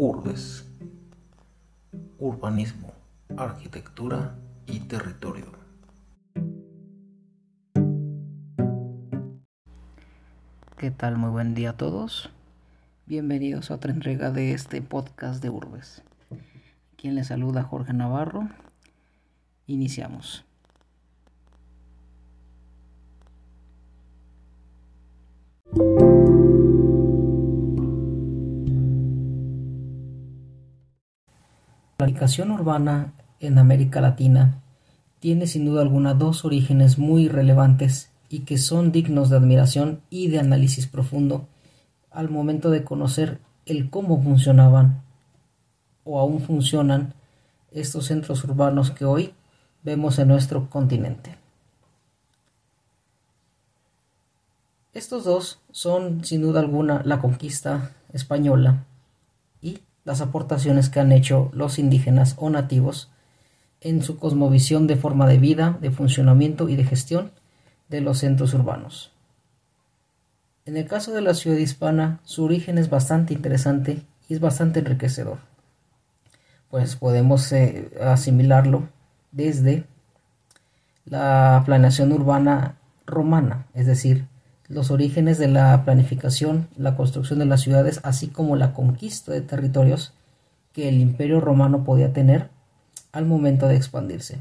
Urbes. Urbanismo, arquitectura y territorio. ¿Qué tal? Muy buen día a todos. Bienvenidos a otra entrega de este podcast de Urbes. Quien les saluda Jorge Navarro. Iniciamos. La planificación urbana en América Latina tiene sin duda alguna dos orígenes muy relevantes y que son dignos de admiración y de análisis profundo al momento de conocer el cómo funcionaban o aún funcionan estos centros urbanos que hoy vemos en nuestro continente. Estos dos son sin duda alguna la conquista española y las aportaciones que han hecho los indígenas o nativos en su cosmovisión de forma de vida, de funcionamiento y de gestión de los centros urbanos. En el caso de la ciudad hispana, su origen es bastante interesante y es bastante enriquecedor, pues podemos eh, asimilarlo desde la planeación urbana romana, es decir, los orígenes de la planificación, la construcción de las ciudades, así como la conquista de territorios que el imperio romano podía tener al momento de expandirse.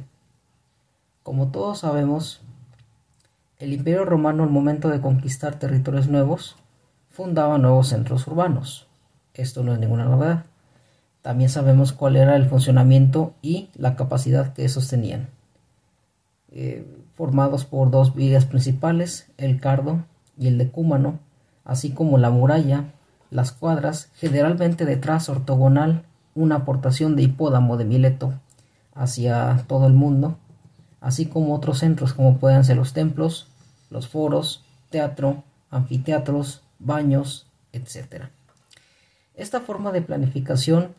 Como todos sabemos, el imperio romano al momento de conquistar territorios nuevos fundaba nuevos centros urbanos. Esto no es ninguna novedad. También sabemos cuál era el funcionamiento y la capacidad que esos tenían. Eh, formados por dos vías principales, el cardo y el decúmano, así como la muralla, las cuadras, generalmente detrás ortogonal, una aportación de hipódamo de Mileto hacia todo el mundo, así como otros centros como pueden ser los templos, los foros, teatro, anfiteatros, baños, etc. Esta forma de planificación,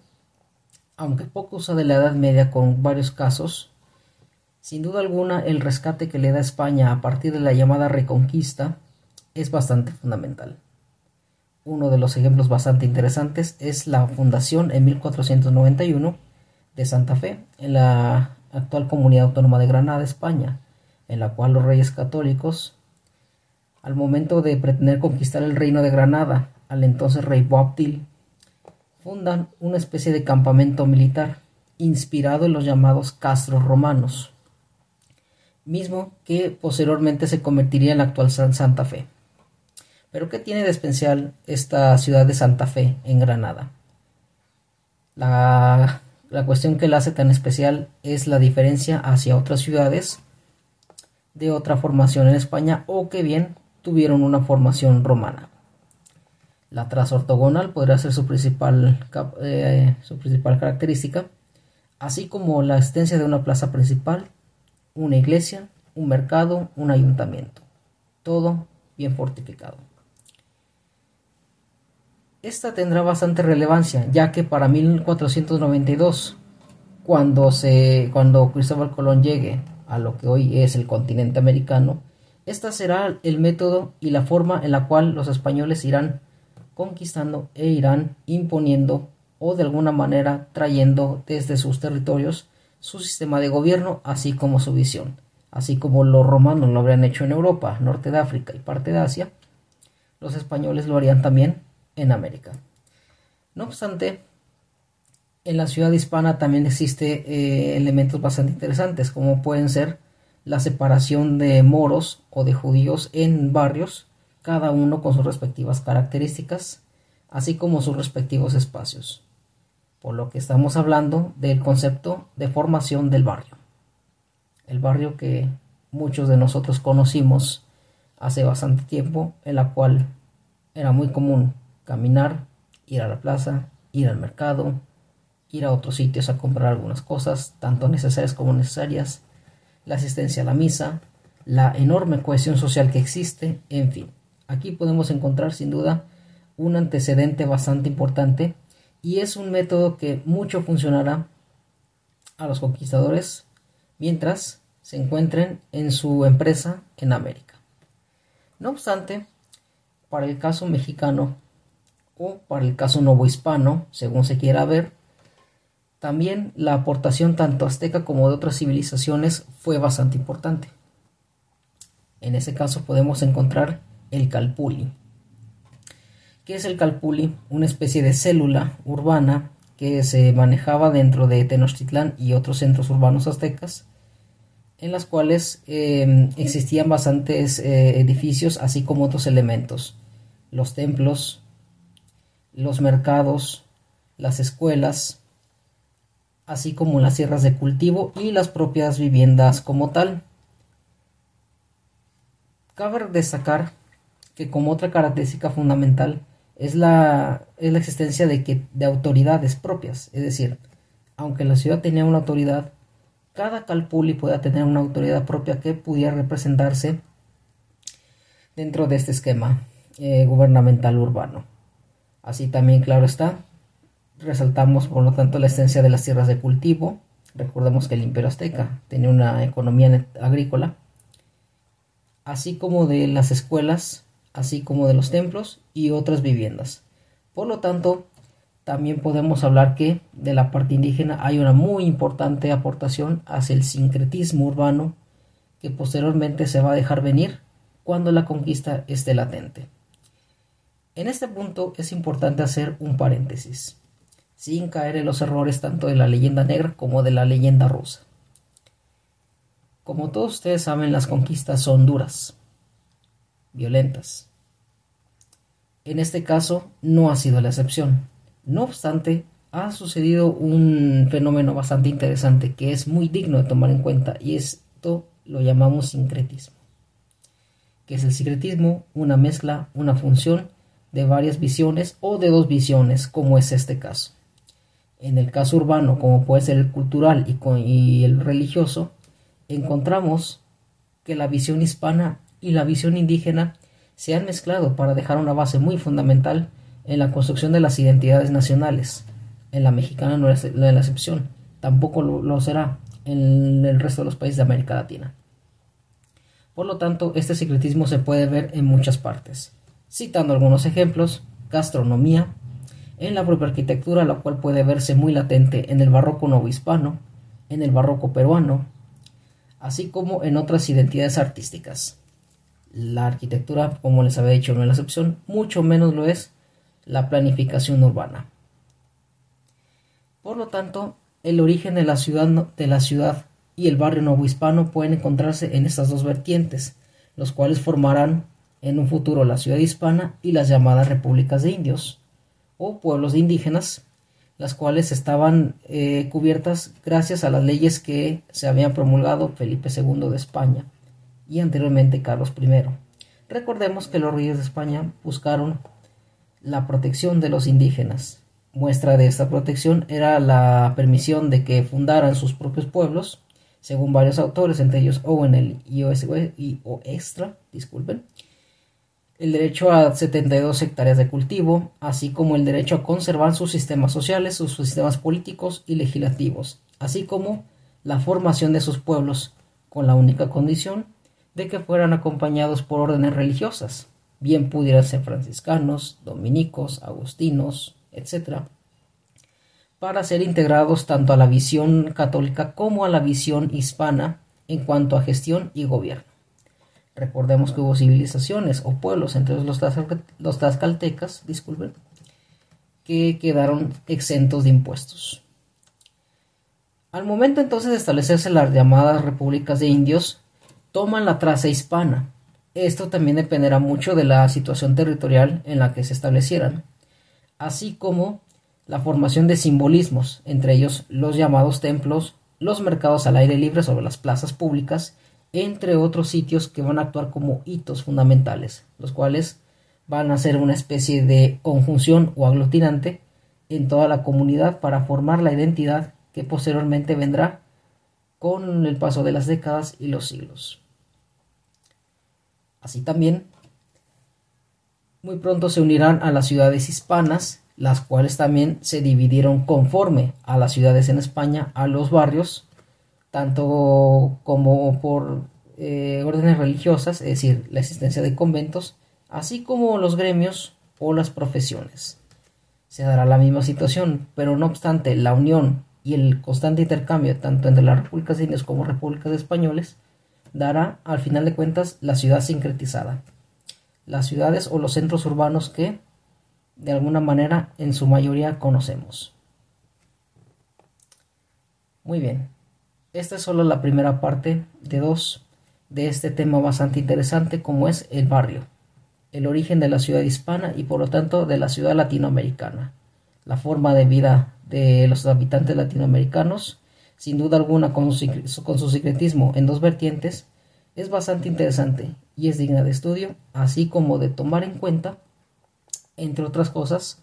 aunque poco usa de la Edad Media con varios casos, sin duda alguna el rescate que le da España a partir de la llamada Reconquista es bastante fundamental. Uno de los ejemplos bastante interesantes es la fundación en 1491 de Santa Fe, en la actual comunidad autónoma de Granada, España, en la cual los reyes católicos, al momento de pretender conquistar el reino de Granada al entonces rey Boabdil, fundan una especie de campamento militar inspirado en los llamados castros romanos, mismo que posteriormente se convertiría en la actual Santa Fe. Pero ¿qué tiene de especial esta ciudad de Santa Fe en Granada? La, cuestión que la hace tan especial es la diferencia hacia otras ciudades de otra formación en España o que bien tuvieron una formación romana. La traza ortogonal podría ser su principal, eh, su principal característica, así como la existencia de una plaza principal, una iglesia, un mercado, un ayuntamiento. Todo bien fortificado. Esta tendrá bastante relevancia, ya que para 1492, cuando, se, cuando Cristóbal Colón llegue a lo que hoy es el continente americano, esta será el método y la forma en la cual los españoles irán conquistando e irán imponiendo o de alguna manera trayendo desde sus territorios su sistema de gobierno, así como su visión, así como los romanos lo habrían hecho en Europa, norte de África y parte de Asia, los españoles lo harían también en América. No obstante, en la ciudad hispana también existe eh, elementos bastante interesantes, como pueden ser la separación de moros o de judíos en barrios, cada uno con sus respectivas características, así como sus respectivos espacios. Por lo que estamos hablando del concepto de formación del barrio. El barrio que muchos de nosotros conocimos hace bastante tiempo, en la cual era muy común caminar, ir a la plaza, ir al mercado, ir a otros sitios a comprar algunas cosas, tanto necesarias como necesarias, la asistencia a la misa, la enorme cohesión social que existe, en fin. Aquí podemos encontrar sin duda un antecedente bastante importante y es un método que mucho funcionará a los conquistadores mientras se encuentren en su empresa en América. No obstante, para el caso mexicano o para el caso novohispano, según se quiera ver, también la aportación tanto azteca como de otras civilizaciones fue bastante importante. En ese caso podemos encontrar el calpuli. ¿Qué es el calpuli? Una especie de célula urbana que se manejaba dentro de Tenochtitlán y otros centros urbanos aztecas, en las cuales em, existían bastantes eh, edificios, así como otros elementos, los templos, los mercados, las escuelas, así como las sierras de cultivo y las propias viviendas como tal. Cabe destacar que como otra característica fundamental es la, es la existencia de, que, de autoridades propias, es decir, aunque la ciudad tenía una autoridad, cada calpuli pueda tener una autoridad propia que pudiera representarse dentro de este esquema eh, gubernamental urbano. Así también, claro está, Resaltamos, por lo tanto, la esencia de las tierras de cultivo. Recordemos que el imperio azteca tenía una economía agrícola, así como de las escuelas, así como de los templos y otras viviendas. Por lo tanto, también podemos hablar que de la parte indígena hay una muy importante aportación hacia el sincretismo urbano que posteriormente se va a dejar venir cuando la conquista esté latente. En este punto es importante hacer un paréntesis sin caer en los errores tanto de la leyenda negra como de la leyenda rusa. Como todos ustedes saben, las conquistas son duras, violentas. En este caso no ha sido la excepción. No obstante, ha sucedido un fenómeno bastante interesante que es muy digno de tomar en cuenta y esto lo llamamos sincretismo. ¿Qué es el sincretismo? Una mezcla, una función de varias visiones o de dos visiones, como es este caso en el caso urbano, como puede ser el cultural y, el religioso, encontramos que la visión hispana y la visión indígena se han mezclado para dejar una base muy fundamental en la construcción de las identidades nacionales. En la mexicana no es la excepción, tampoco lo, será en el resto de los países de América Latina. Por lo tanto, este secretismo se puede ver en muchas partes. Citando algunos ejemplos, gastronomía, en la propia arquitectura, la cual puede verse muy latente en el barroco novohispano, en el barroco peruano, así como en otras identidades artísticas. La arquitectura, como les había dicho, no es la excepción, mucho menos lo es la planificación urbana. Por lo tanto, el origen de la ciudad, de la ciudad y el barrio novohispano pueden encontrarse en estas dos vertientes, los cuales formarán en un futuro la ciudad hispana y las llamadas repúblicas de indios o pueblos indígenas, las cuales estaban eh, cubiertas gracias a las leyes que se habían promulgado Felipe II de España y anteriormente Carlos I. Recordemos que los reyes de España buscaron la protección de los indígenas. Muestra de esta protección era la permisión de que fundaran sus propios pueblos, según varios autores, entre ellos Owen y, y o Extra, disculpen, el derecho a 72 hectáreas de cultivo, así como el derecho a conservar sus sistemas sociales, sus sistemas políticos y legislativos, así como la formación de sus pueblos, con la única condición de que fueran acompañados por órdenes religiosas, bien pudieran ser franciscanos, dominicos, agustinos, etc., para ser integrados tanto a la visión católica como a la visión hispana en cuanto a gestión y gobierno. Recordemos que hubo civilizaciones o pueblos, entre los, los tlaxcaltecas, disculpen, que quedaron exentos de impuestos. Al momento entonces de establecerse las llamadas repúblicas de indios, toman la traza hispana. Esto también dependerá mucho de la situación territorial en la que se establecieran, así como la formación de simbolismos, entre ellos los llamados templos, los mercados al aire libre sobre las plazas públicas entre otros sitios que van a actuar como hitos fundamentales, los cuales van a ser una especie de conjunción o aglutinante en toda la comunidad para formar la identidad que posteriormente vendrá con el paso de las décadas y los siglos. Así también, muy pronto se unirán a las ciudades hispanas, las cuales también se dividieron conforme a las ciudades en España, a los barrios, tanto como por eh, órdenes religiosas, es decir, la existencia de conventos, así como los gremios o las profesiones. se dará la misma situación, pero no obstante la unión y el constante intercambio tanto entre las repúblicas indias como repúblicas españoles dará al final de cuentas la ciudad sincretizada. Las ciudades o los centros urbanos que de alguna manera en su mayoría conocemos. Muy bien, esta es solo la primera parte de dos de este tema bastante interesante como es el barrio, el origen de la ciudad hispana y por lo tanto de la ciudad latinoamericana, la forma de vida de los habitantes latinoamericanos, sin duda alguna con su, con su secretismo en dos vertientes, es bastante interesante y es digna de estudio, así como de tomar en cuenta, entre otras cosas,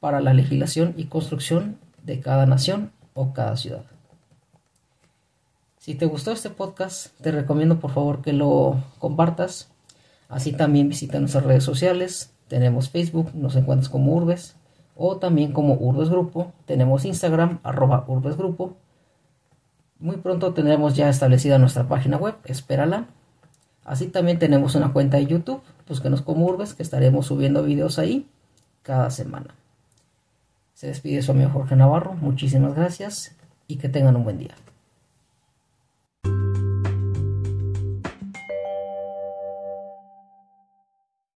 para la legislación y construcción de cada nación o cada ciudad. Si te gustó este podcast, te recomiendo por favor que lo compartas. Así también visita nuestras redes sociales. Tenemos Facebook, nos encuentras como Urbes o también como Urbes Grupo. Tenemos Instagram, arroba Urbes Grupo. Muy pronto tendremos ya establecida nuestra página web, espérala. Así también tenemos una cuenta de YouTube, búsquenos como Urbes, que estaremos subiendo videos ahí cada semana. Se despide su amigo Jorge Navarro, muchísimas gracias y que tengan un buen día.